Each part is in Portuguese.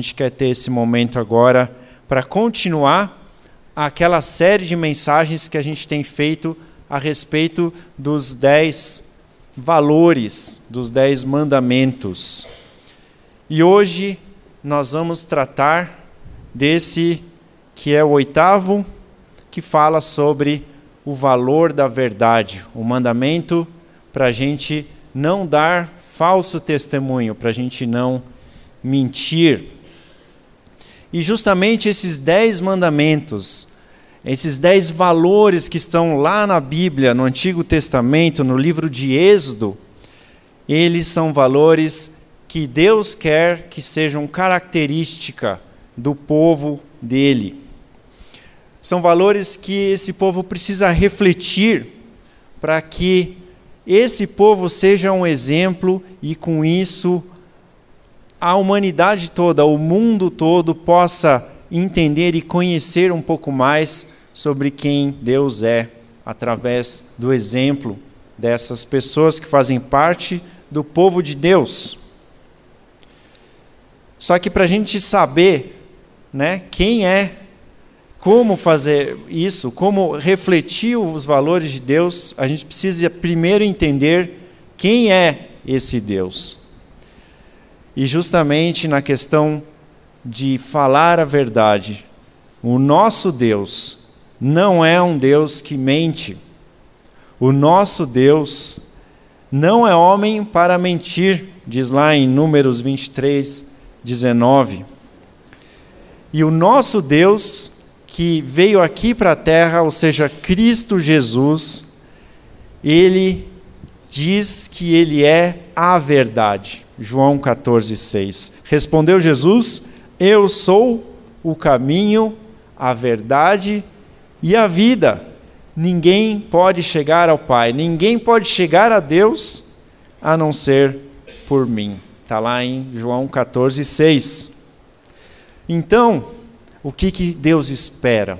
gente quer ter esse momento agora para continuar aquela série de mensagens que a gente tem feito a respeito dos dez valores, dos dez mandamentos. E hoje nós vamos tratar desse que é o oitavo, que fala sobre o valor da verdade, o mandamento para a gente não dar falso testemunho, para a gente não mentir. E justamente esses dez mandamentos, esses dez valores que estão lá na Bíblia, no Antigo Testamento, no livro de Êxodo, eles são valores que Deus quer que sejam característica do povo dele. São valores que esse povo precisa refletir para que esse povo seja um exemplo e com isso a humanidade toda, o mundo todo possa entender e conhecer um pouco mais sobre quem Deus é através do exemplo dessas pessoas que fazem parte do povo de Deus. Só que para a gente saber né, quem é, como fazer isso, como refletir os valores de Deus, a gente precisa primeiro entender quem é esse Deus. E justamente na questão de falar a verdade, o nosso Deus não é um Deus que mente. O nosso Deus não é homem para mentir, diz lá em Números 23, 19. E o nosso Deus, que veio aqui para a terra, ou seja, Cristo Jesus, ele diz que ele é a verdade. João 14, 6. Respondeu Jesus: Eu sou o caminho, a verdade e a vida. Ninguém pode chegar ao Pai, ninguém pode chegar a Deus a não ser por mim. Está lá em João 14, 6. Então, o que, que Deus espera?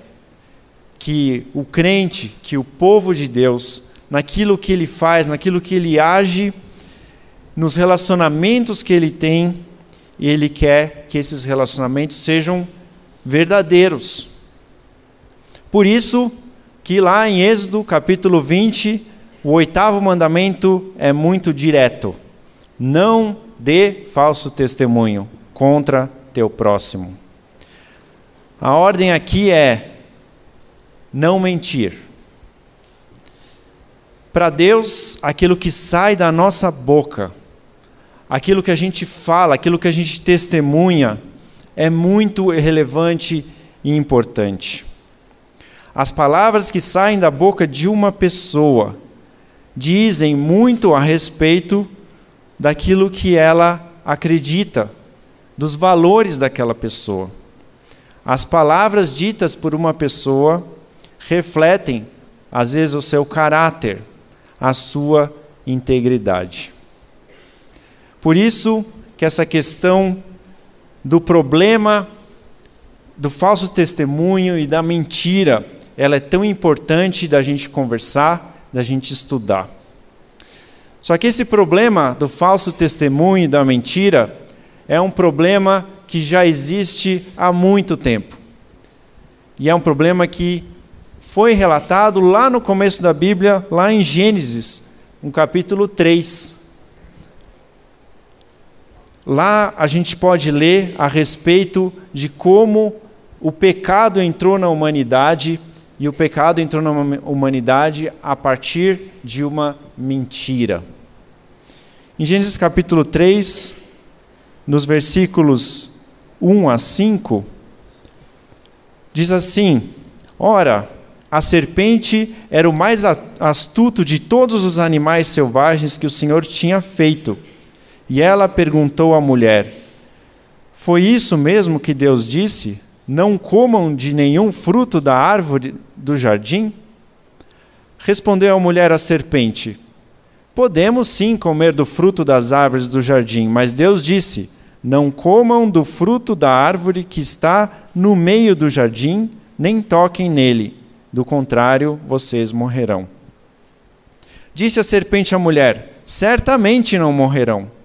Que o crente, que o povo de Deus, naquilo que ele faz, naquilo que ele age, nos relacionamentos que ele tem, ele quer que esses relacionamentos sejam verdadeiros. Por isso que lá em Êxodo capítulo 20, o oitavo mandamento é muito direto: não dê falso testemunho contra teu próximo. A ordem aqui é não mentir. Para Deus, aquilo que sai da nossa boca, aquilo que a gente fala, aquilo que a gente testemunha, é muito relevante e importante. As palavras que saem da boca de uma pessoa dizem muito a respeito daquilo que ela acredita, dos valores daquela pessoa. As palavras ditas por uma pessoa refletem, às vezes, o seu caráter, a sua integridade. Por isso que essa questão do problema do falso testemunho e da mentira, ela é tão importante da gente conversar, da gente estudar. Só que esse problema do falso testemunho e da mentira é um problema que já existe há muito tempo. E é um problema que foi relatado lá no começo da Bíblia, lá em Gênesis, no capítulo 3. Lá a gente pode ler a respeito de como o pecado entrou na humanidade e o pecado entrou na humanidade a partir de uma mentira. Em Gênesis capítulo 3, nos versículos 1 a 5, diz assim: Ora, a serpente era o mais astuto de todos os animais selvagens que o Senhor tinha feito. E ela perguntou à mulher: Foi isso mesmo que Deus disse? Não comam de nenhum fruto da árvore do jardim? Respondeu a mulher à serpente: Podemos sim comer do fruto das árvores do jardim, mas Deus disse: Não comam do fruto da árvore que está no meio do jardim, nem toquem nele, do contrário, vocês morrerão. Disse a serpente à mulher: Certamente não morrerão.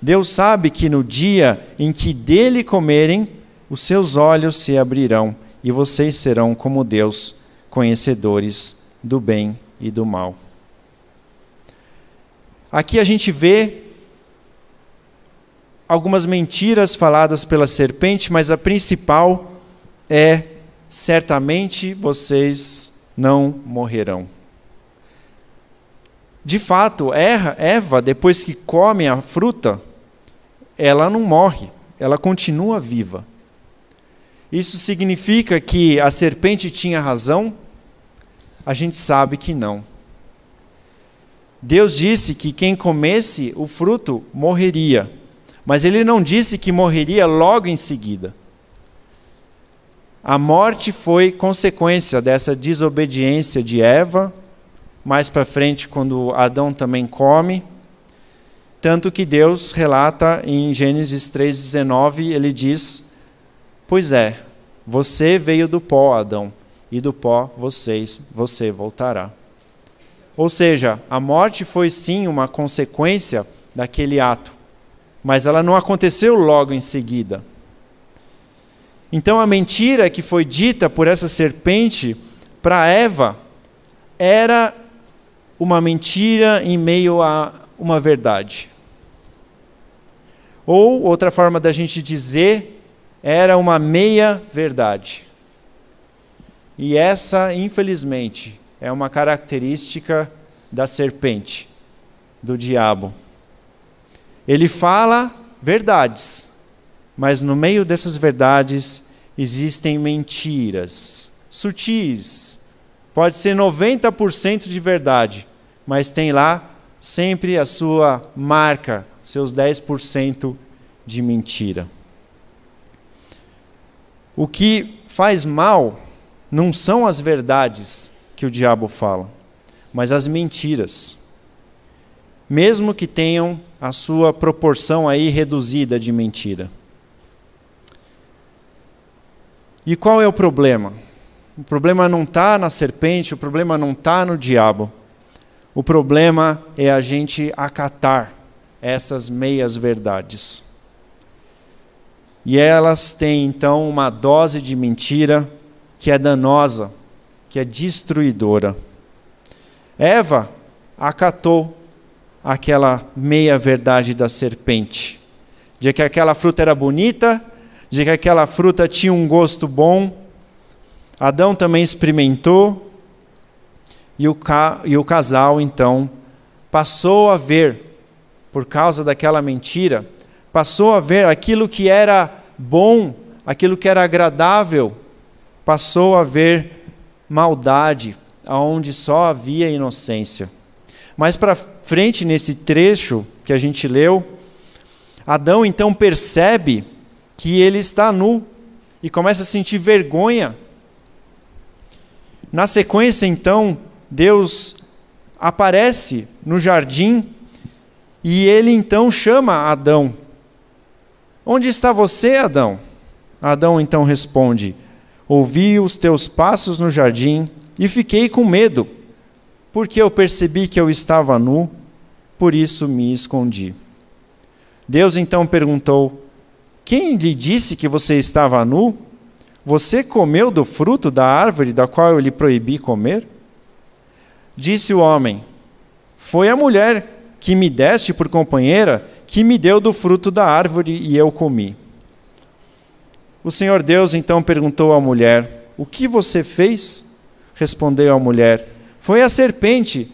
Deus sabe que no dia em que dele comerem, os seus olhos se abrirão e vocês serão como Deus, conhecedores do bem e do mal. Aqui a gente vê algumas mentiras faladas pela serpente, mas a principal é: certamente vocês não morrerão. De fato, Eva, depois que come a fruta, ela não morre, ela continua viva. Isso significa que a serpente tinha razão? A gente sabe que não. Deus disse que quem comesse o fruto morreria, mas ele não disse que morreria logo em seguida. A morte foi consequência dessa desobediência de Eva, mais para frente, quando Adão também come. Tanto que Deus relata em Gênesis 3,19, ele diz: Pois é, você veio do pó, Adão, e do pó vocês, você voltará. Ou seja, a morte foi sim uma consequência daquele ato, mas ela não aconteceu logo em seguida. Então a mentira que foi dita por essa serpente para Eva era uma mentira em meio a uma verdade. Ou, outra forma da gente dizer, era uma meia-verdade. E essa, infelizmente, é uma característica da serpente, do diabo. Ele fala verdades, mas no meio dessas verdades existem mentiras sutis. Pode ser 90% de verdade, mas tem lá sempre a sua marca, seus 10% de mentira. O que faz mal não são as verdades que o diabo fala, mas as mentiras. Mesmo que tenham a sua proporção aí reduzida de mentira. E qual é o problema? O problema não está na serpente, o problema não está no diabo. O problema é a gente acatar essas meias verdades. E elas têm então uma dose de mentira que é danosa, que é destruidora. Eva acatou aquela meia verdade da serpente, de que aquela fruta era bonita, de que aquela fruta tinha um gosto bom. Adão também experimentou, e o, ca e o casal então passou a ver por causa daquela mentira, passou a ver aquilo que era bom, aquilo que era agradável, passou a ver maldade, aonde só havia inocência. Mais para frente nesse trecho que a gente leu, Adão então percebe que ele está nu e começa a sentir vergonha. Na sequência, então, Deus aparece no jardim e ele então chama Adão. Onde está você, Adão? Adão então responde: Ouvi os teus passos no jardim e fiquei com medo, porque eu percebi que eu estava nu, por isso me escondi. Deus então perguntou: Quem lhe disse que você estava nu? Você comeu do fruto da árvore da qual eu lhe proibi comer? Disse o homem: Foi a mulher que me deste por companheira, que me deu do fruto da árvore e eu comi. O Senhor Deus então perguntou à mulher: O que você fez? Respondeu a mulher: Foi a serpente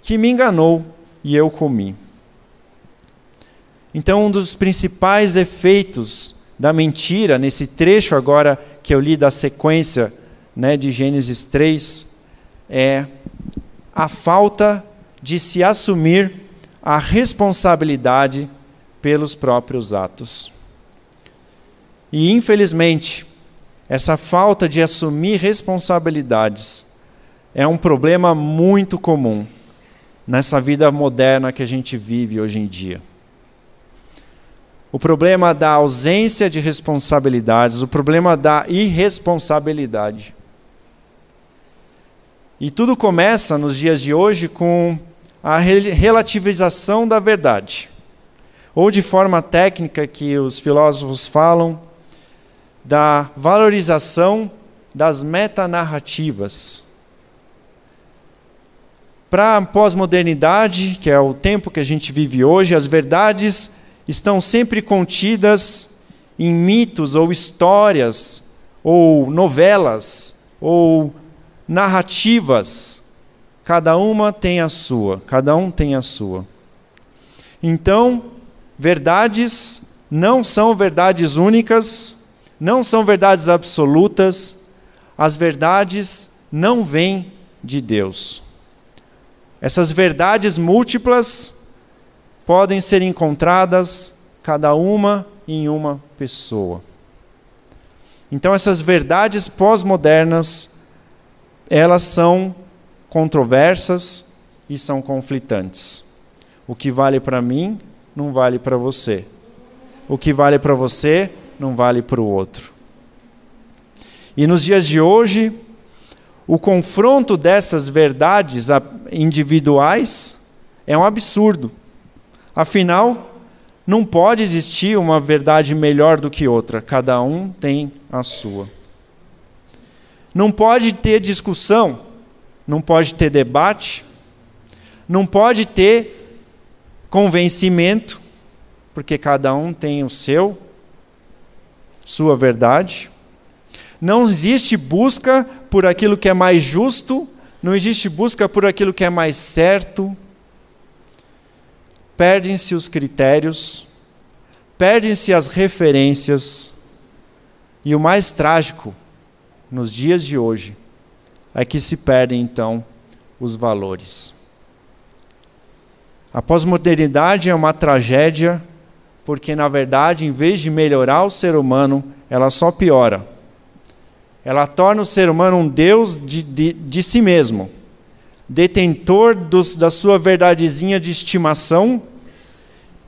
que me enganou e eu comi. Então, um dos principais efeitos da mentira, nesse trecho agora que eu li da sequência né, de Gênesis 3, é a falta de se assumir a responsabilidade pelos próprios atos. E, infelizmente, essa falta de assumir responsabilidades é um problema muito comum nessa vida moderna que a gente vive hoje em dia. O problema da ausência de responsabilidades, o problema da irresponsabilidade. E tudo começa nos dias de hoje com a relativização da verdade. ou de forma técnica que os filósofos falam, da valorização das metanarrativas. Para a pós-modernidade, que é o tempo que a gente vive hoje, as verdades estão sempre contidas em mitos ou histórias ou novelas ou narrativas. Cada uma tem a sua, cada um tem a sua. Então, verdades não são verdades únicas, não são verdades absolutas, as verdades não vêm de Deus. Essas verdades múltiplas podem ser encontradas, cada uma em uma pessoa. Então, essas verdades pós-modernas, elas são controversas e são conflitantes. O que vale para mim não vale para você. O que vale para você não vale para o outro. E nos dias de hoje, o confronto dessas verdades individuais é um absurdo. Afinal, não pode existir uma verdade melhor do que outra, cada um tem a sua. Não pode ter discussão, não pode ter debate, não pode ter convencimento, porque cada um tem o seu, sua verdade. Não existe busca por aquilo que é mais justo, não existe busca por aquilo que é mais certo. Perdem-se os critérios, perdem-se as referências, e o mais trágico nos dias de hoje é que se perdem então os valores. A pós-modernidade é uma tragédia porque, na verdade, em vez de melhorar o ser humano, ela só piora. Ela torna o ser humano um Deus de, de, de si mesmo, detentor dos, da sua verdadezinha de estimação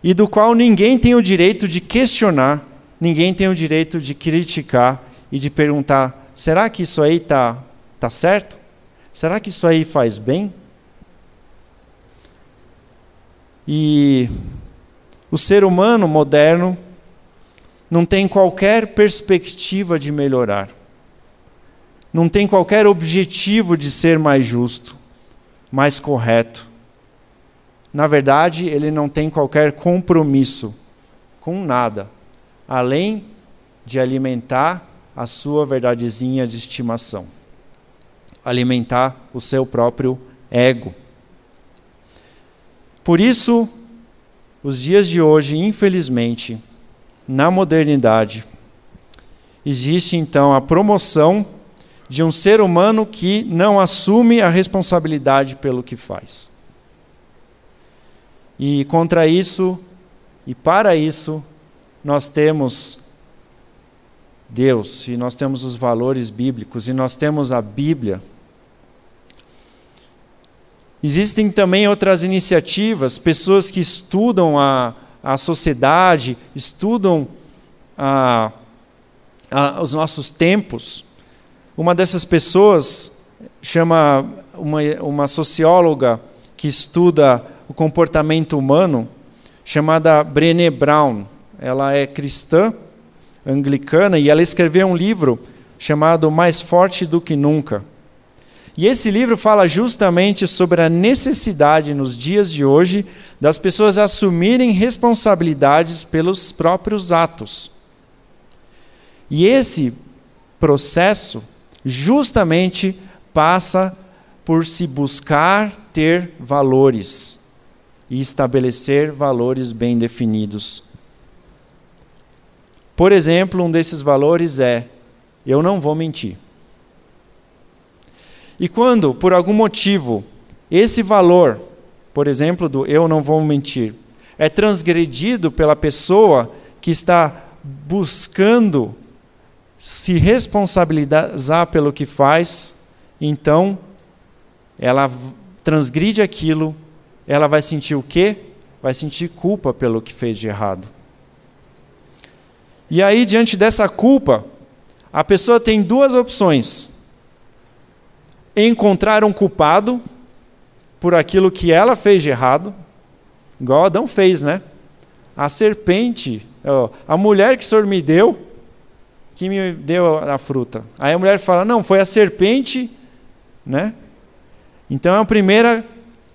e do qual ninguém tem o direito de questionar, ninguém tem o direito de criticar e de perguntar: será que isso aí está tá certo? Será que isso aí faz bem? E o ser humano moderno não tem qualquer perspectiva de melhorar não tem qualquer objetivo de ser mais justo, mais correto. Na verdade, ele não tem qualquer compromisso com nada, além de alimentar a sua verdadezinha de estimação, alimentar o seu próprio ego. Por isso, os dias de hoje, infelizmente, na modernidade, existe então a promoção de um ser humano que não assume a responsabilidade pelo que faz. E contra isso, e para isso, nós temos Deus, e nós temos os valores bíblicos, e nós temos a Bíblia. Existem também outras iniciativas, pessoas que estudam a, a sociedade, estudam a, a, os nossos tempos, uma dessas pessoas chama uma, uma socióloga que estuda o comportamento humano, chamada Brené Brown. Ela é cristã, anglicana, e ela escreveu um livro chamado Mais Forte do que Nunca. E esse livro fala justamente sobre a necessidade, nos dias de hoje, das pessoas assumirem responsabilidades pelos próprios atos. E esse processo justamente passa por se buscar ter valores e estabelecer valores bem definidos. Por exemplo, um desses valores é: eu não vou mentir. E quando, por algum motivo, esse valor, por exemplo, do eu não vou mentir, é transgredido pela pessoa que está buscando se responsabilizar pelo que faz, então ela transgride aquilo, ela vai sentir o quê? Vai sentir culpa pelo que fez de errado. E aí, diante dessa culpa, a pessoa tem duas opções: encontrar um culpado por aquilo que ela fez de errado, igual Adão fez, né? a serpente, a mulher que o senhor me deu, que me deu a fruta. Aí a mulher fala: Não, foi a serpente, né? Então é a primeira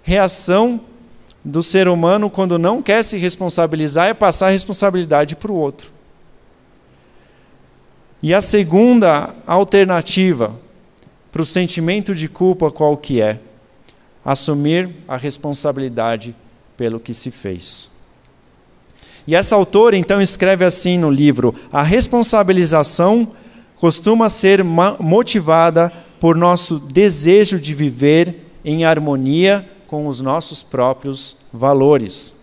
reação do ser humano quando não quer se responsabilizar é passar a responsabilidade para o outro. E a segunda alternativa para o sentimento de culpa qual que é? Assumir a responsabilidade pelo que se fez. E essa autora então escreve assim no livro: a responsabilização costuma ser motivada por nosso desejo de viver em harmonia com os nossos próprios valores.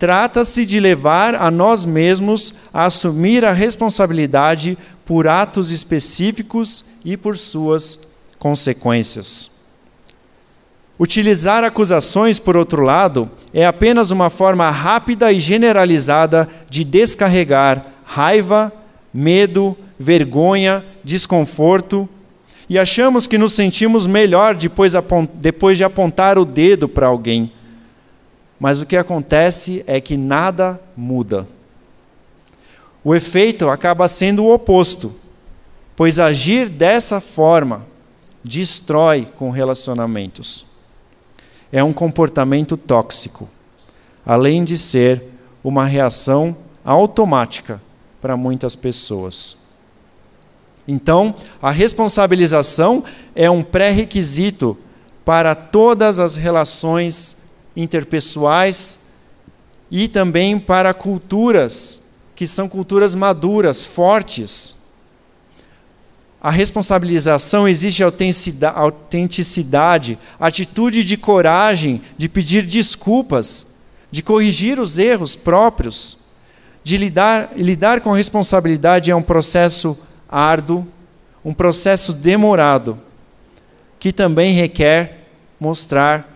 Trata-se de levar a nós mesmos a assumir a responsabilidade por atos específicos e por suas consequências. Utilizar acusações, por outro lado, é apenas uma forma rápida e generalizada de descarregar raiva, medo, vergonha, desconforto, e achamos que nos sentimos melhor depois, de apontar o dedo para alguém. Mas o que acontece é que nada muda. O efeito acaba sendo o oposto, pois agir dessa forma destrói com relacionamentos é um comportamento tóxico, além de ser uma reação automática para muitas pessoas. Então, a responsabilização é um pré-requisito para todas as relações interpessoais e também para culturas que são culturas maduras, fortes, a responsabilização exige autenticidade, atitude de coragem, de pedir desculpas, de corrigir os erros próprios. De lidar, lidar com responsabilidade é um processo árduo, um processo demorado, que também requer mostrar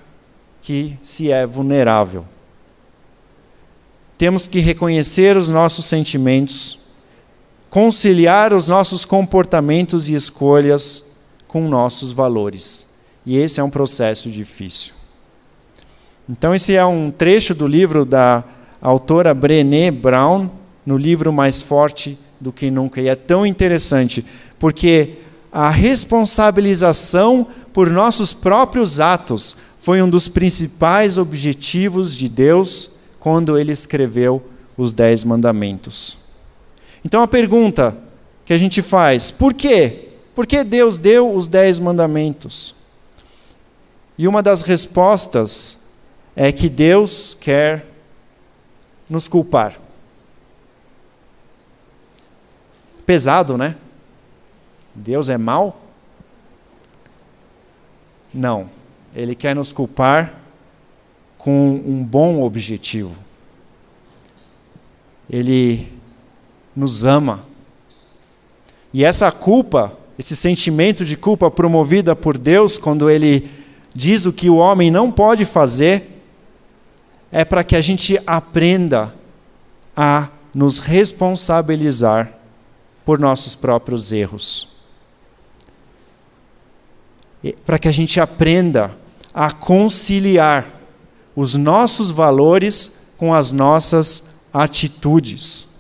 que se é vulnerável. Temos que reconhecer os nossos sentimentos conciliar os nossos comportamentos e escolhas com nossos valores. E esse é um processo difícil. Então, esse é um trecho do livro da autora Brené Brown, no livro Mais Forte do que Nunca. E é tão interessante, porque a responsabilização por nossos próprios atos foi um dos principais objetivos de Deus quando ele escreveu os Dez Mandamentos. Então a pergunta que a gente faz: por quê? Por que Deus deu os dez mandamentos? E uma das respostas é que Deus quer nos culpar. Pesado, né? Deus é mau? Não. Ele quer nos culpar com um bom objetivo. Ele nos ama. E essa culpa, esse sentimento de culpa promovida por Deus, quando Ele diz o que o homem não pode fazer, é para que a gente aprenda a nos responsabilizar por nossos próprios erros. Para que a gente aprenda a conciliar os nossos valores com as nossas atitudes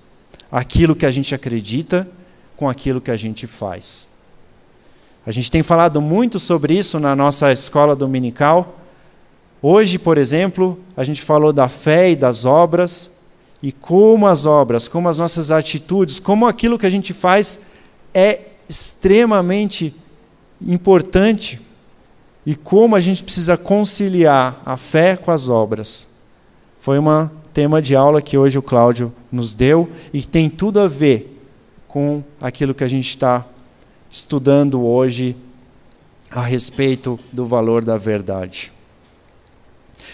aquilo que a gente acredita com aquilo que a gente faz. A gente tem falado muito sobre isso na nossa escola dominical. Hoje, por exemplo, a gente falou da fé e das obras, e como as obras, como as nossas atitudes, como aquilo que a gente faz é extremamente importante e como a gente precisa conciliar a fé com as obras. Foi uma tema de aula que hoje o Cláudio nos deu e tem tudo a ver com aquilo que a gente está estudando hoje a respeito do valor da verdade.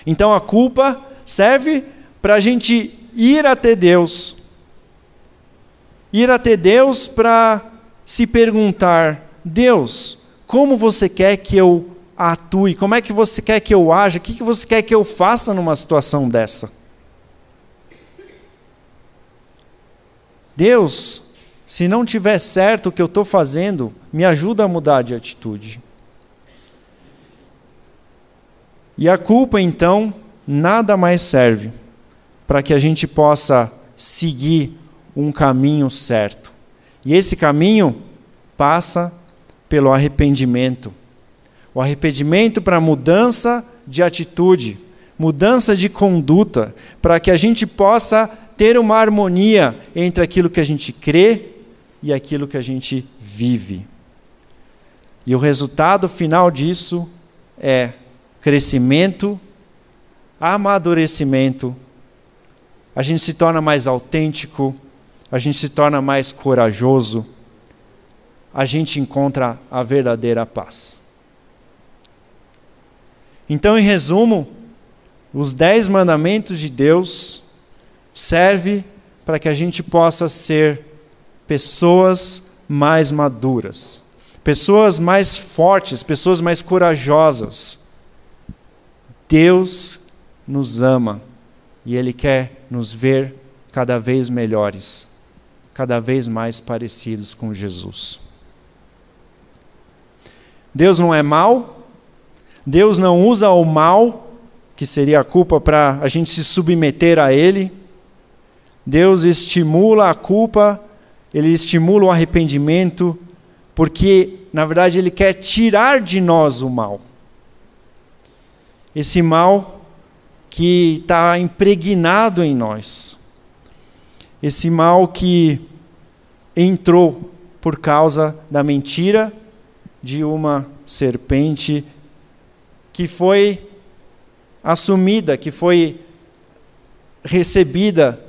Então a culpa serve para a gente ir até Deus. Ir até Deus para se perguntar: Deus, como você quer que eu atue? Como é que você quer que eu haja? O que você quer que eu faça numa situação dessa? Deus, se não tiver certo o que eu estou fazendo, me ajuda a mudar de atitude. E a culpa, então, nada mais serve para que a gente possa seguir um caminho certo. E esse caminho passa pelo arrependimento. O arrependimento para mudança de atitude, mudança de conduta, para que a gente possa ter uma harmonia entre aquilo que a gente crê e aquilo que a gente vive. E o resultado final disso é crescimento, amadurecimento, a gente se torna mais autêntico, a gente se torna mais corajoso, a gente encontra a verdadeira paz. Então, em resumo, os dez mandamentos de Deus servem para que a gente possa ser pessoas mais maduras, pessoas mais fortes, pessoas mais corajosas. Deus nos ama e Ele quer nos ver cada vez melhores, cada vez mais parecidos com Jesus. Deus não é mal, Deus não usa o mal, que seria a culpa, para a gente se submeter a Ele. Deus estimula a culpa, Ele estimula o arrependimento, porque, na verdade, Ele quer tirar de nós o mal. Esse mal que está impregnado em nós. Esse mal que entrou por causa da mentira de uma serpente que foi assumida, que foi recebida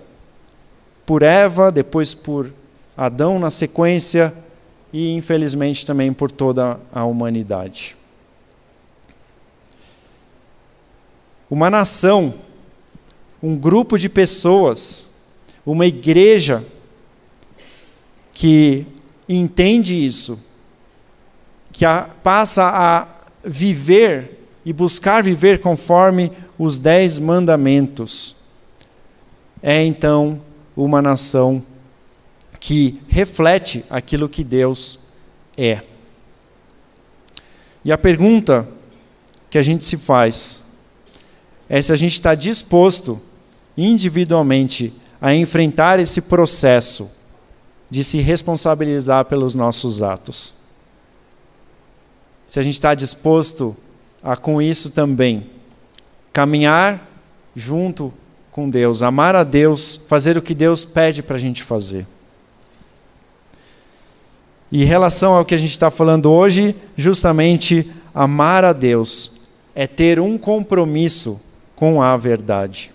por Eva, depois por Adão na sequência e infelizmente também por toda a humanidade. uma nação, um grupo de pessoas, uma igreja que entende isso, que a, passa a viver e buscar viver conforme os dez mandamentos, é então uma nação que reflete aquilo que Deus é. E a pergunta que a gente se faz é se a gente está disposto, individualmente, a enfrentar esse processo de se responsabilizar pelos nossos atos. Se a gente está disposto a, com isso também, caminhar junto com Deus, amar a Deus, fazer o que Deus pede para a gente fazer. E em relação ao que a gente está falando hoje, justamente amar a Deus é ter um compromisso com a verdade.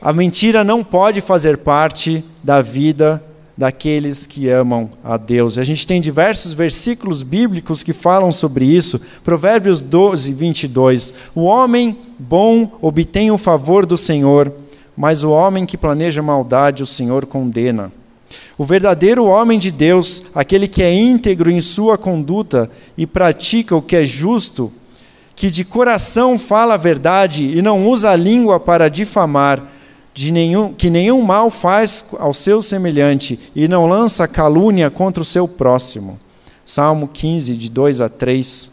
A mentira não pode fazer parte da vida daqueles que amam a Deus. A gente tem diversos versículos bíblicos que falam sobre isso. Provérbios 12, 22. O homem bom obtém o favor do Senhor, mas o homem que planeja maldade, o Senhor condena. O verdadeiro homem de Deus, aquele que é íntegro em sua conduta e pratica o que é justo, que de coração fala a verdade e não usa a língua para difamar, de nenhum, que nenhum mal faz ao seu semelhante e não lança calúnia contra o seu próximo. Salmo 15, de 2 a 3.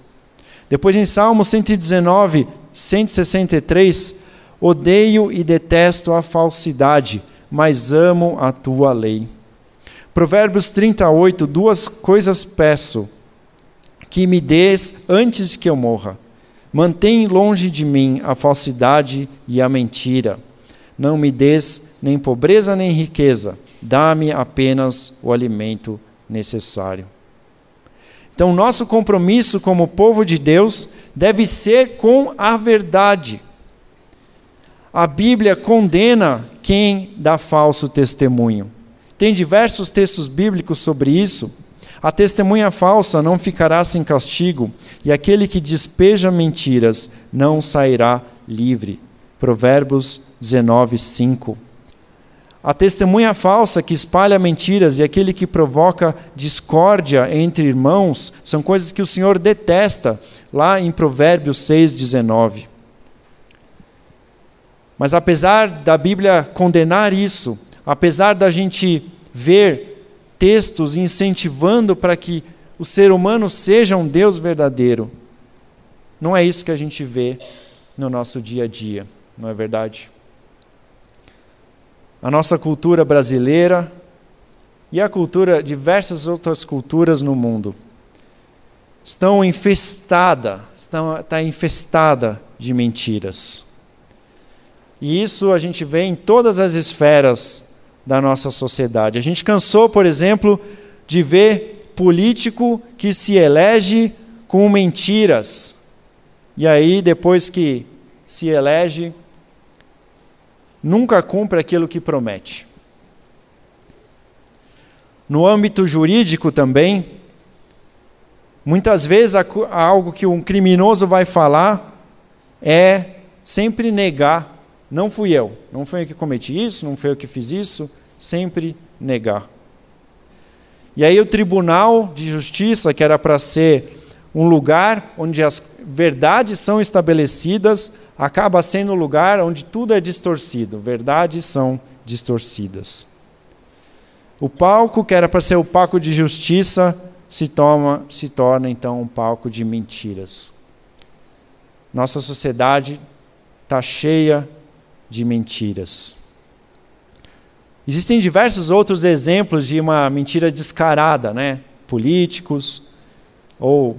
Depois em Salmo 119, 163, odeio e detesto a falsidade, mas amo a tua lei. Provérbios 38, duas coisas peço, que me des antes que eu morra Mantém longe de mim a falsidade e a mentira. Não me des nem pobreza nem riqueza, dá-me apenas o alimento necessário. Então, nosso compromisso como povo de Deus deve ser com a verdade. A Bíblia condena quem dá falso testemunho. Tem diversos textos bíblicos sobre isso. A testemunha falsa não ficará sem castigo, e aquele que despeja mentiras não sairá livre. Provérbios 19, 5. A testemunha falsa que espalha mentiras e aquele que provoca discórdia entre irmãos são coisas que o Senhor detesta, lá em Provérbios 6, 19. Mas apesar da Bíblia condenar isso, apesar da gente ver textos incentivando para que o ser humano seja um Deus verdadeiro. Não é isso que a gente vê no nosso dia a dia, não é verdade? a nossa cultura brasileira e a cultura, diversas outras culturas no mundo, estão infestada, estão, está infestada de mentiras. E isso a gente vê em todas as esferas da nossa sociedade. A gente cansou, por exemplo, de ver político que se elege com mentiras. E aí, depois que se elege, nunca cumpre aquilo que promete. No âmbito jurídico também, muitas vezes algo que um criminoso vai falar é sempre negar não fui eu, não fui eu que cometi isso, não fui eu que fiz isso, sempre negar. E aí o tribunal de justiça, que era para ser um lugar onde as verdades são estabelecidas, acaba sendo um lugar onde tudo é distorcido, verdades são distorcidas. O palco, que era para ser o palco de justiça, se, toma, se torna então um palco de mentiras. Nossa sociedade está cheia de mentiras. Existem diversos outros exemplos de uma mentira descarada, né? Políticos ou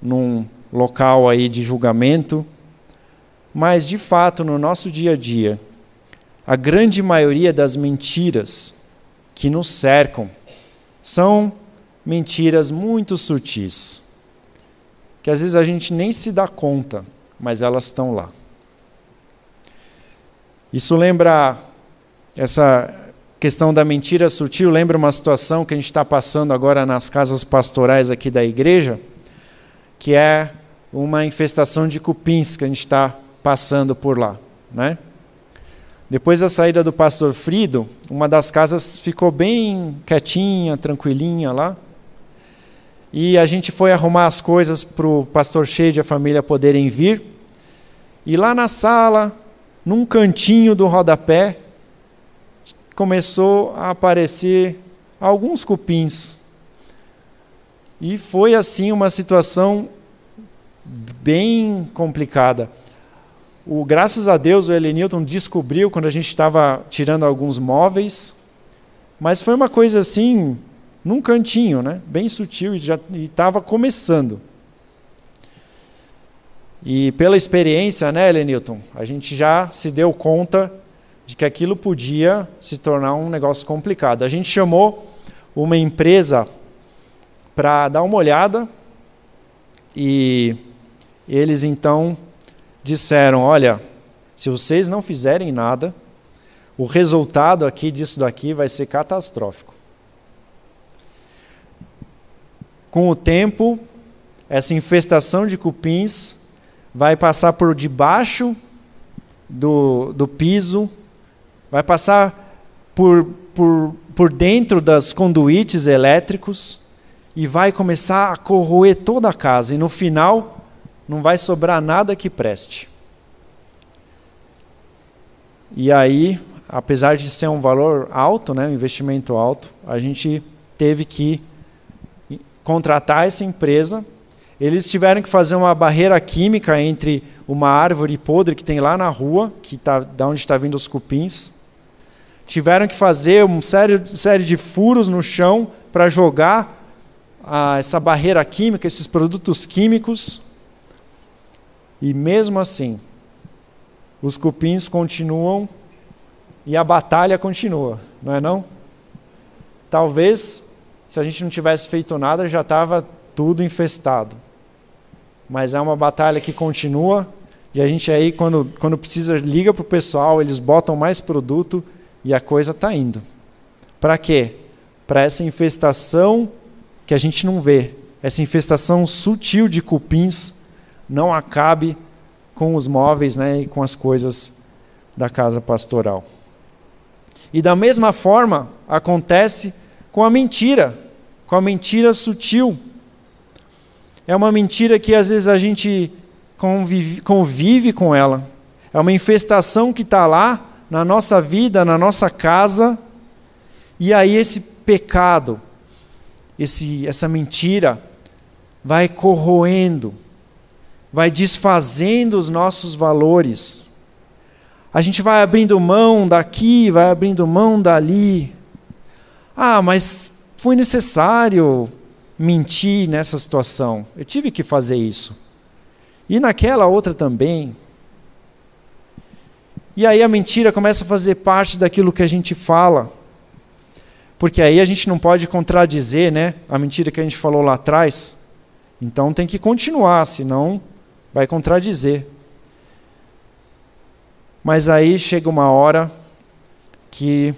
num local aí de julgamento. Mas de fato, no nosso dia a dia, a grande maioria das mentiras que nos cercam são mentiras muito sutis, que às vezes a gente nem se dá conta, mas elas estão lá. Isso lembra essa questão da mentira sutil, lembra uma situação que a gente está passando agora nas casas pastorais aqui da igreja, que é uma infestação de cupins que a gente está passando por lá, né? Depois da saída do pastor Frido, uma das casas ficou bem quietinha, tranquilinha lá. E a gente foi arrumar as coisas para o pastor cheio e a família poderem vir. E lá na sala, num cantinho do rodapé, começou a aparecer alguns cupins. E foi assim uma situação bem complicada. O, graças a Deus o Elenilton descobriu quando a gente estava tirando alguns móveis, mas foi uma coisa assim, num cantinho, né? bem sutil, e já estava começando. E pela experiência, né, Lenilton, a gente já se deu conta de que aquilo podia se tornar um negócio complicado. A gente chamou uma empresa para dar uma olhada e eles então disseram: olha, se vocês não fizerem nada, o resultado aqui disso daqui vai ser catastrófico. Com o tempo, essa infestação de cupins vai passar por debaixo do, do piso, vai passar por, por, por dentro das conduítes elétricos e vai começar a corroer toda a casa. E no final, não vai sobrar nada que preste. E aí, apesar de ser um valor alto, né, um investimento alto, a gente teve que contratar essa empresa eles tiveram que fazer uma barreira química entre uma árvore podre que tem lá na rua, que tá, da onde está vindo os cupins. Tiveram que fazer uma série, série de furos no chão para jogar essa barreira química, esses produtos químicos. E mesmo assim, os cupins continuam e a batalha continua, não é não? Talvez, se a gente não tivesse feito nada, já estava tudo infestado mas é uma batalha que continua. E a gente aí, quando, quando precisa, liga para o pessoal, eles botam mais produto e a coisa está indo. Para quê? Para essa infestação que a gente não vê, essa infestação sutil de cupins não acabe com os móveis né, e com as coisas da casa pastoral. E da mesma forma acontece com a mentira, com a mentira sutil é uma mentira que às vezes a gente convive, convive com ela. É uma infestação que está lá na nossa vida, na nossa casa. E aí esse pecado, esse, essa mentira, vai corroendo, vai desfazendo os nossos valores. A gente vai abrindo mão daqui, vai abrindo mão dali. Ah, mas foi necessário mentir nessa situação. Eu tive que fazer isso. E naquela outra também. E aí a mentira começa a fazer parte daquilo que a gente fala. Porque aí a gente não pode contradizer né, a mentira que a gente falou lá atrás. Então tem que continuar, senão vai contradizer. Mas aí chega uma hora que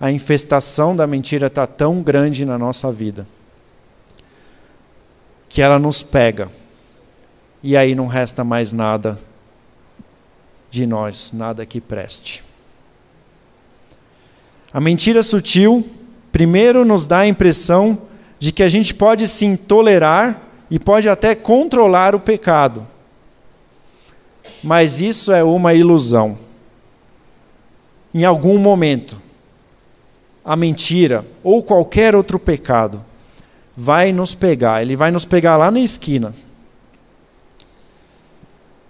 a infestação da mentira está tão grande na nossa vida que ela nos pega. E aí não resta mais nada de nós, nada que preste. A mentira sutil, primeiro, nos dá a impressão de que a gente pode sim tolerar e pode até controlar o pecado. Mas isso é uma ilusão. Em algum momento, a mentira ou qualquer outro pecado vai nos pegar, ele vai nos pegar lá na esquina.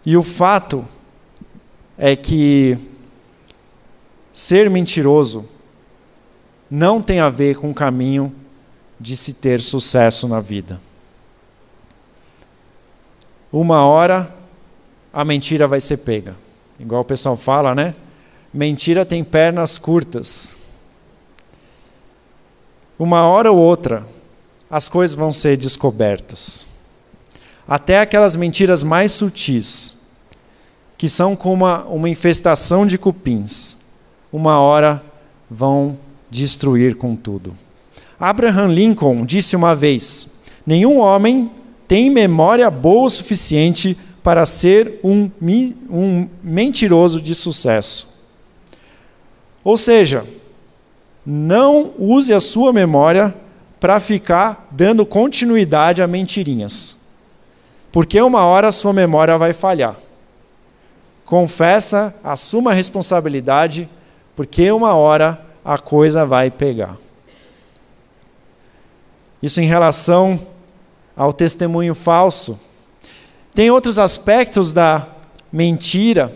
E o fato é que ser mentiroso não tem a ver com o caminho de se ter sucesso na vida. Uma hora a mentira vai ser pega. Igual o pessoal fala, né? Mentira tem pernas curtas. Uma hora ou outra, as coisas vão ser descobertas. Até aquelas mentiras mais sutis, que são como uma, uma infestação de cupins, uma hora vão destruir com tudo. Abraham Lincoln disse uma vez: Nenhum homem tem memória boa o suficiente para ser um, um mentiroso de sucesso. Ou seja, não use a sua memória para ficar dando continuidade a mentirinhas. Porque uma hora a sua memória vai falhar. Confessa, assuma a responsabilidade, porque uma hora a coisa vai pegar. Isso em relação ao testemunho falso. Tem outros aspectos da mentira.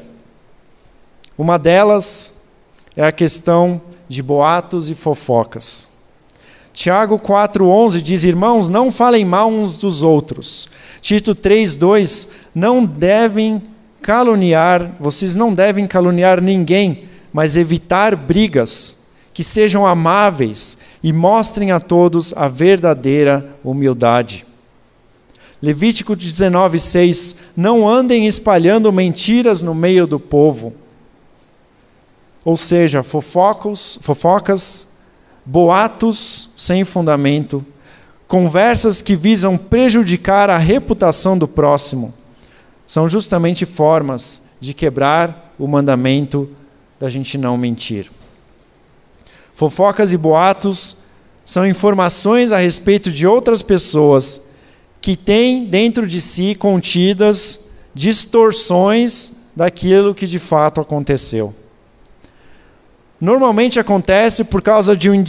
Uma delas é a questão de boatos e fofocas. Tiago 4,11 diz: Irmãos, não falem mal uns dos outros. Tito 3,2: Não devem caluniar, vocês não devem caluniar ninguém, mas evitar brigas, que sejam amáveis e mostrem a todos a verdadeira humildade. Levítico 19,6: Não andem espalhando mentiras no meio do povo. Ou seja, fofocos, fofocas, boatos sem fundamento, conversas que visam prejudicar a reputação do próximo, são justamente formas de quebrar o mandamento da gente não mentir. Fofocas e boatos são informações a respeito de outras pessoas que têm dentro de si contidas distorções daquilo que de fato aconteceu. Normalmente acontece por causa de um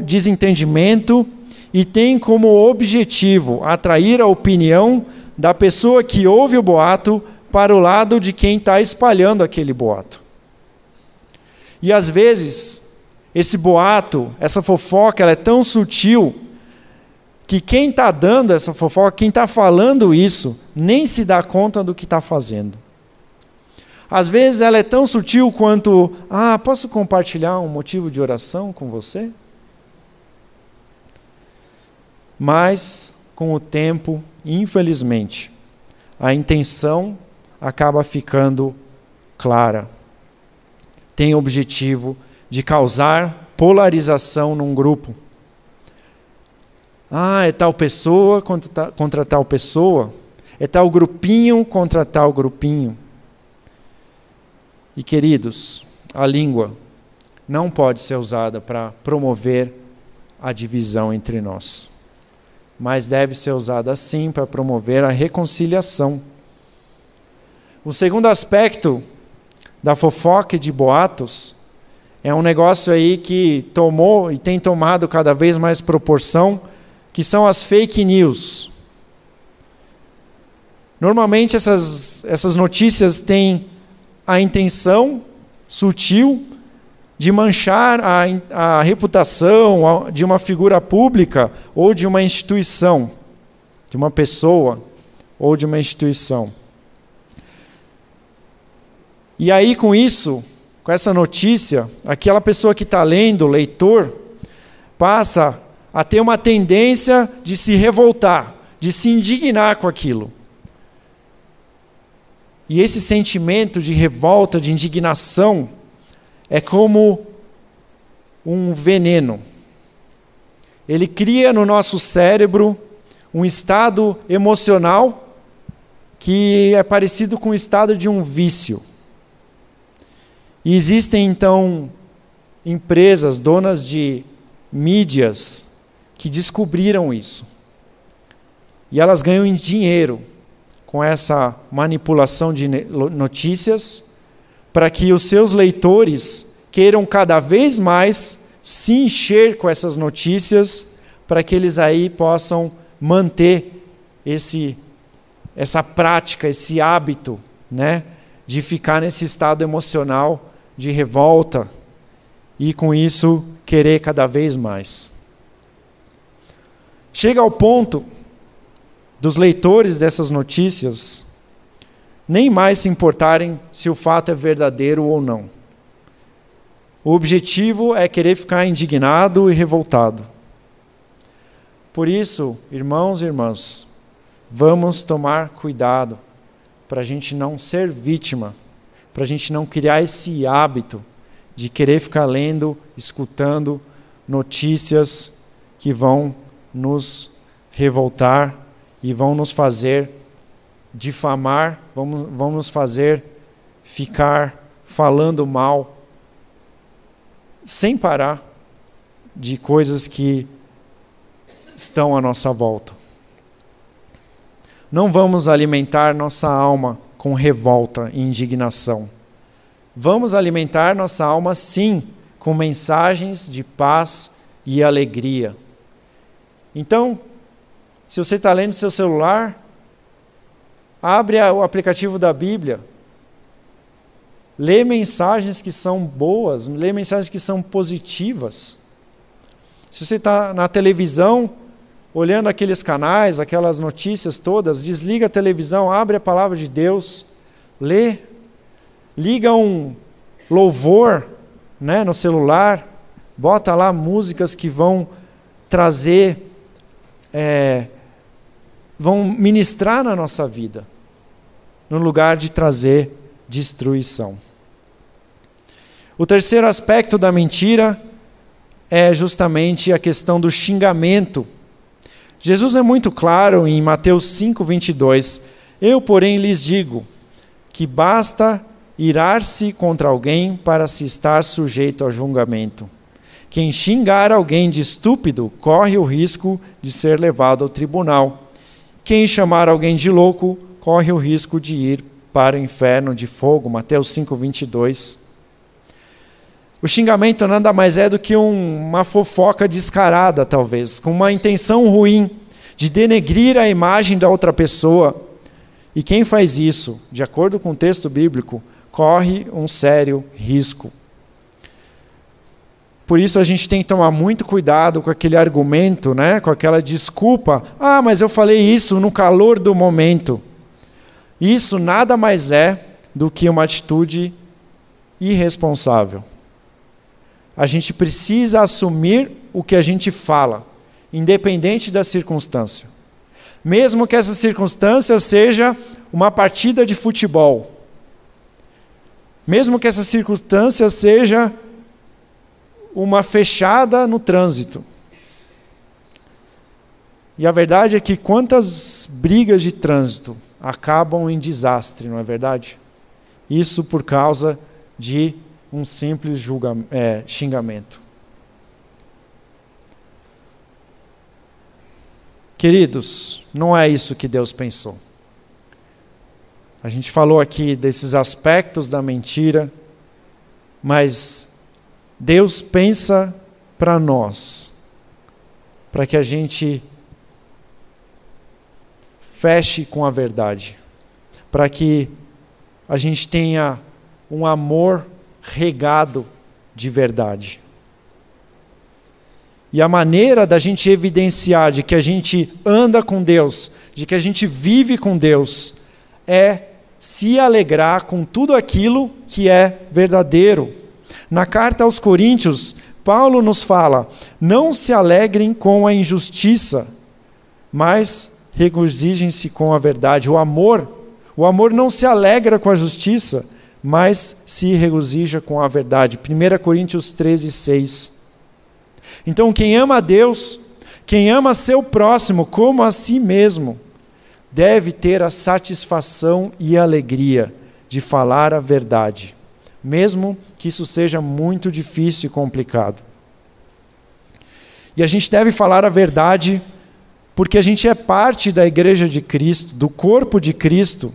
desentendimento e tem como objetivo atrair a opinião da pessoa que ouve o boato para o lado de quem está espalhando aquele boato. E às vezes, esse boato, essa fofoca, ela é tão sutil que quem está dando essa fofoca, quem está falando isso, nem se dá conta do que está fazendo. Às vezes ela é tão sutil quanto: Ah, posso compartilhar um motivo de oração com você? Mas, com o tempo, infelizmente, a intenção acaba ficando clara. Tem objetivo de causar polarização num grupo. Ah, é tal pessoa contra, contra tal pessoa. É tal grupinho contra tal grupinho. E queridos, a língua não pode ser usada para promover a divisão entre nós, mas deve ser usada sim para promover a reconciliação. O segundo aspecto da fofoca e de boatos é um negócio aí que tomou e tem tomado cada vez mais proporção, que são as fake news. Normalmente essas, essas notícias têm a intenção sutil de manchar a, a reputação de uma figura pública ou de uma instituição, de uma pessoa ou de uma instituição. E aí, com isso, com essa notícia, aquela pessoa que está lendo, leitor, passa a ter uma tendência de se revoltar, de se indignar com aquilo. E esse sentimento de revolta, de indignação, é como um veneno. Ele cria no nosso cérebro um estado emocional que é parecido com o estado de um vício. E existem então empresas, donas de mídias, que descobriram isso. E elas ganham dinheiro com essa manipulação de notícias para que os seus leitores queiram cada vez mais se encher com essas notícias, para que eles aí possam manter esse essa prática, esse hábito, né, de ficar nesse estado emocional de revolta e com isso querer cada vez mais. Chega ao ponto dos leitores dessas notícias nem mais se importarem se o fato é verdadeiro ou não. O objetivo é querer ficar indignado e revoltado. Por isso, irmãos e irmãs, vamos tomar cuidado para a gente não ser vítima, para a gente não criar esse hábito de querer ficar lendo, escutando notícias que vão nos revoltar e vão nos fazer difamar, vamos, vamos fazer ficar falando mal, sem parar, de coisas que estão à nossa volta. Não vamos alimentar nossa alma com revolta e indignação. Vamos alimentar nossa alma, sim, com mensagens de paz e alegria. Então, se você está lendo seu celular, Abre o aplicativo da Bíblia. Lê mensagens que são boas, lê mensagens que são positivas. Se você está na televisão, olhando aqueles canais, aquelas notícias todas, desliga a televisão, abre a palavra de Deus, lê, liga um louvor né, no celular, bota lá músicas que vão trazer é, vão ministrar na nossa vida, no lugar de trazer destruição. O terceiro aspecto da mentira é justamente a questão do xingamento. Jesus é muito claro em Mateus 5, 22. Eu, porém, lhes digo que basta irar-se contra alguém para se estar sujeito ao julgamento. Quem xingar alguém de estúpido corre o risco de ser levado ao tribunal. Quem chamar alguém de louco corre o risco de ir para o inferno de fogo. Mateus 5, 22. O xingamento nada mais é do que um, uma fofoca descarada, talvez, com uma intenção ruim de denegrir a imagem da outra pessoa. E quem faz isso, de acordo com o texto bíblico, corre um sério risco. Por isso a gente tem que tomar muito cuidado com aquele argumento, né? com aquela desculpa. Ah, mas eu falei isso no calor do momento. Isso nada mais é do que uma atitude irresponsável. A gente precisa assumir o que a gente fala, independente da circunstância. Mesmo que essa circunstância seja uma partida de futebol. Mesmo que essa circunstância seja uma fechada no trânsito. E a verdade é que quantas brigas de trânsito acabam em desastre, não é verdade? Isso por causa de um simples é, xingamento. Queridos, não é isso que Deus pensou. A gente falou aqui desses aspectos da mentira, mas Deus pensa para nós, para que a gente feche com a verdade, para que a gente tenha um amor regado de verdade. E a maneira da gente evidenciar de que a gente anda com Deus, de que a gente vive com Deus, é se alegrar com tudo aquilo que é verdadeiro. Na carta aos Coríntios, Paulo nos fala: não se alegrem com a injustiça, mas regozijem-se com a verdade. O amor, o amor não se alegra com a justiça, mas se regozija com a verdade. 1 Coríntios 13, 6. Então, quem ama a Deus, quem ama seu próximo como a si mesmo, deve ter a satisfação e alegria de falar a verdade, mesmo que isso seja muito difícil e complicado. E a gente deve falar a verdade porque a gente é parte da igreja de Cristo, do corpo de Cristo.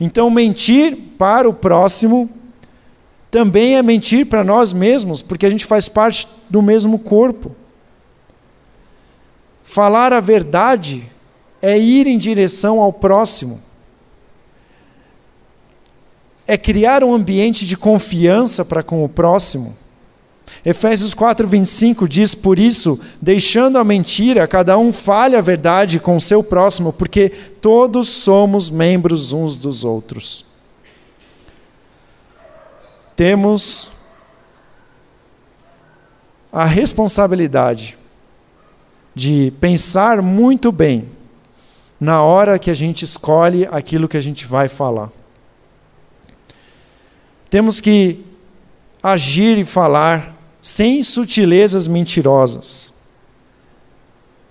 Então, mentir para o próximo também é mentir para nós mesmos, porque a gente faz parte do mesmo corpo. Falar a verdade é ir em direção ao próximo. É criar um ambiente de confiança para com o próximo. Efésios 4:25 diz: "Por isso, deixando a mentira, cada um fale a verdade com o seu próximo, porque todos somos membros uns dos outros." temos a responsabilidade de pensar muito bem na hora que a gente escolhe aquilo que a gente vai falar. Temos que agir e falar sem sutilezas mentirosas,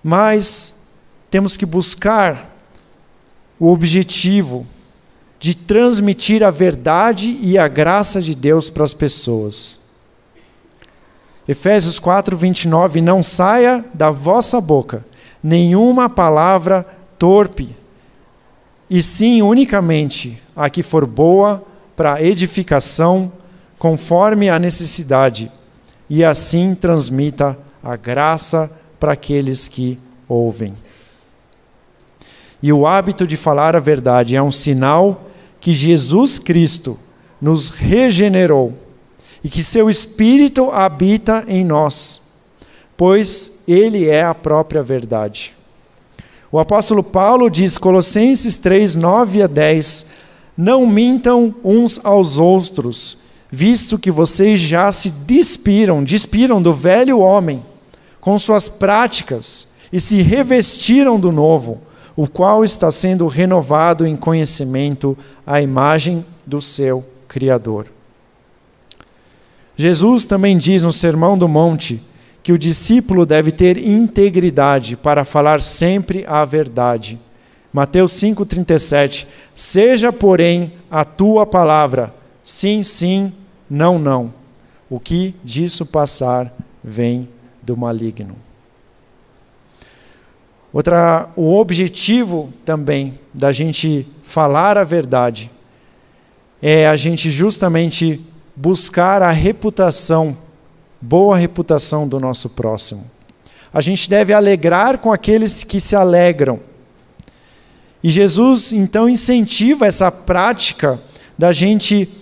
mas temos que buscar o objetivo de transmitir a verdade e a graça de Deus para as pessoas. Efésios 4, 29. Não saia da vossa boca nenhuma palavra torpe, e sim unicamente a que for boa para edificação, conforme a necessidade, e assim transmita a graça para aqueles que ouvem. E o hábito de falar a verdade é um sinal que Jesus Cristo nos regenerou e que seu Espírito habita em nós, pois Ele é a própria verdade. O apóstolo Paulo diz, Colossenses 3, 9 a 10: Não mintam uns aos outros, visto que vocês já se despiram, despiram do velho homem com suas práticas e se revestiram do novo o qual está sendo renovado em conhecimento à imagem do seu Criador. Jesus também diz no Sermão do Monte que o discípulo deve ter integridade para falar sempre a verdade. Mateus 5,37 Seja, porém, a tua palavra sim, sim, não, não. O que disso passar vem do maligno. Outra, o objetivo também da gente falar a verdade é a gente justamente buscar a reputação, boa reputação do nosso próximo. A gente deve alegrar com aqueles que se alegram. E Jesus então incentiva essa prática da gente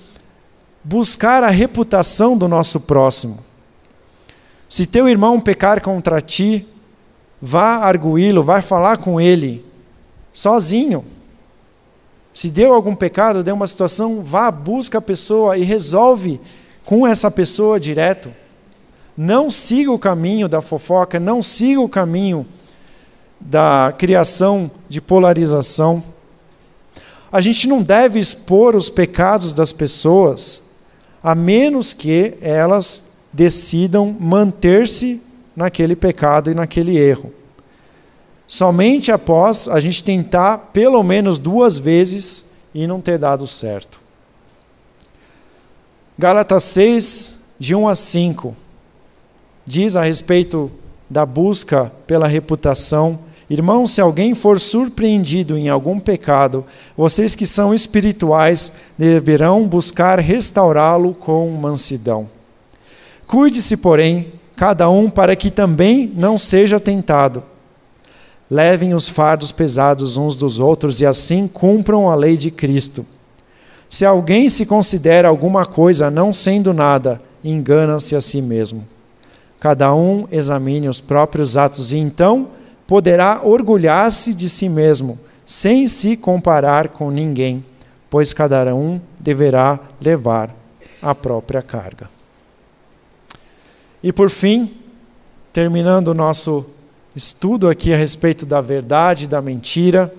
buscar a reputação do nosso próximo. Se teu irmão pecar contra ti, vá arguí-lo, vai falar com ele sozinho. Se deu algum pecado, deu uma situação, vá, busca a pessoa e resolve com essa pessoa direto. Não siga o caminho da fofoca, não siga o caminho da criação de polarização. A gente não deve expor os pecados das pessoas, a menos que elas decidam manter-se naquele pecado e naquele erro. Somente após a gente tentar pelo menos duas vezes e não ter dado certo. Gálatas 6, de 1 a 5, diz a respeito da busca pela reputação. Irmãos, se alguém for surpreendido em algum pecado, vocês que são espirituais deverão buscar restaurá-lo com mansidão. Cuide-se, porém, cada um para que também não seja tentado. Levem os fardos pesados uns dos outros e assim cumpram a lei de Cristo. Se alguém se considera alguma coisa não sendo nada, engana-se a si mesmo. Cada um examine os próprios atos e então poderá orgulhar-se de si mesmo, sem se comparar com ninguém, pois cada um deverá levar a própria carga. E por fim, terminando o nosso estudo aqui a respeito da verdade e da mentira,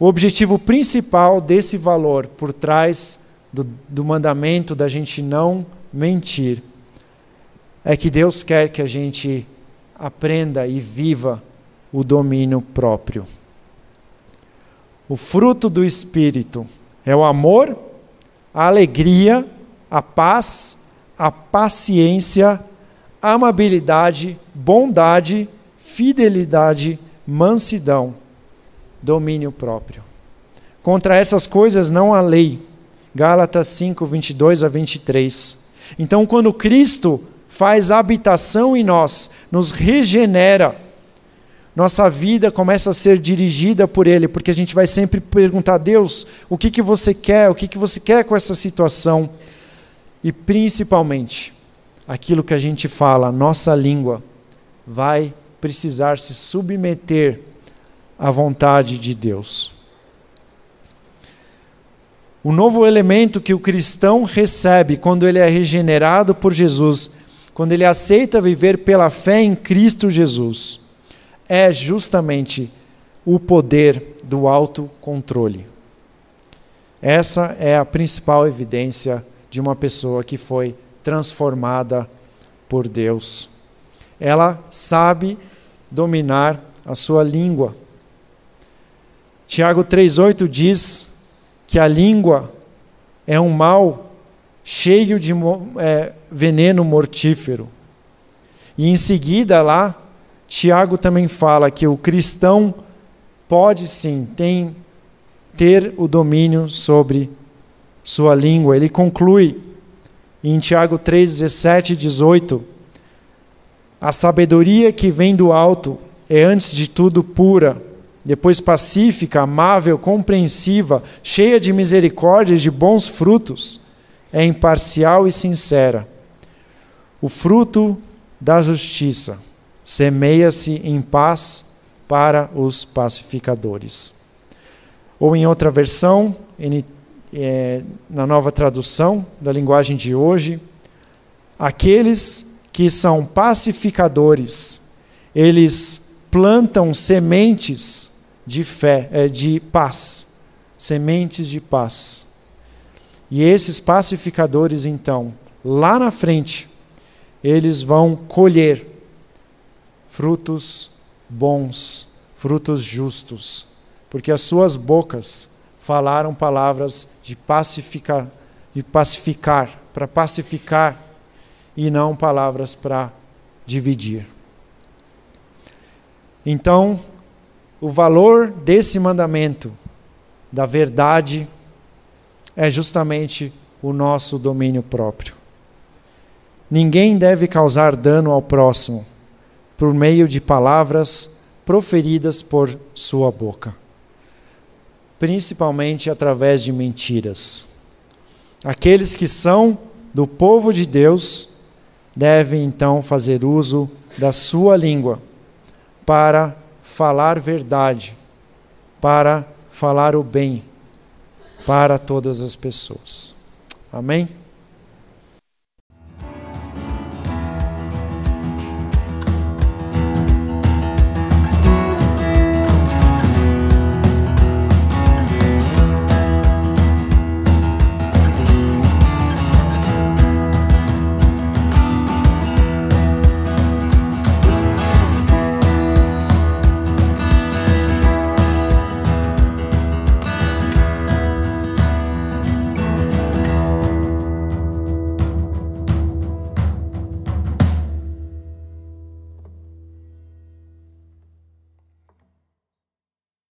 o objetivo principal desse valor por trás do, do mandamento da gente não mentir é que Deus quer que a gente aprenda e viva o domínio próprio. O fruto do Espírito é o amor, a alegria, a paz, a paciência, amabilidade, bondade, fidelidade, mansidão domínio próprio. Contra essas coisas não há lei. Gálatas 5, 22 a 23. Então, quando Cristo faz habitação em nós, nos regenera, nossa vida começa a ser dirigida por Ele, porque a gente vai sempre perguntar a Deus: o que, que você quer, o que, que você quer com essa situação? E principalmente, aquilo que a gente fala, nossa língua, vai precisar se submeter a vontade de Deus. O novo elemento que o cristão recebe quando ele é regenerado por Jesus, quando ele aceita viver pela fé em Cristo Jesus, é justamente o poder do autocontrole. Essa é a principal evidência de uma pessoa que foi transformada por Deus. Ela sabe dominar a sua língua. Tiago 3,8 diz que a língua é um mal cheio de é, veneno mortífero. E em seguida, lá, Tiago também fala que o cristão pode sim tem, ter o domínio sobre sua língua. Ele conclui em Tiago 3, 17 e 18: A sabedoria que vem do alto é antes de tudo pura depois pacífica, amável, compreensiva, cheia de misericórdia e de bons frutos, é imparcial e sincera. O fruto da justiça semeia-se em paz para os pacificadores. Ou em outra versão, é, na nova tradução da linguagem de hoje, aqueles que são pacificadores, eles plantam sementes de fé, é, de paz, sementes de paz. E esses pacificadores, então, lá na frente, eles vão colher frutos bons, frutos justos, porque as suas bocas falaram palavras de pacificar, de pacificar, para pacificar e não palavras para dividir. Então, o valor desse mandamento, da verdade, é justamente o nosso domínio próprio. Ninguém deve causar dano ao próximo por meio de palavras proferidas por sua boca, principalmente através de mentiras. Aqueles que são do povo de Deus devem então fazer uso da sua língua para falar verdade, para falar o bem para todas as pessoas. Amém?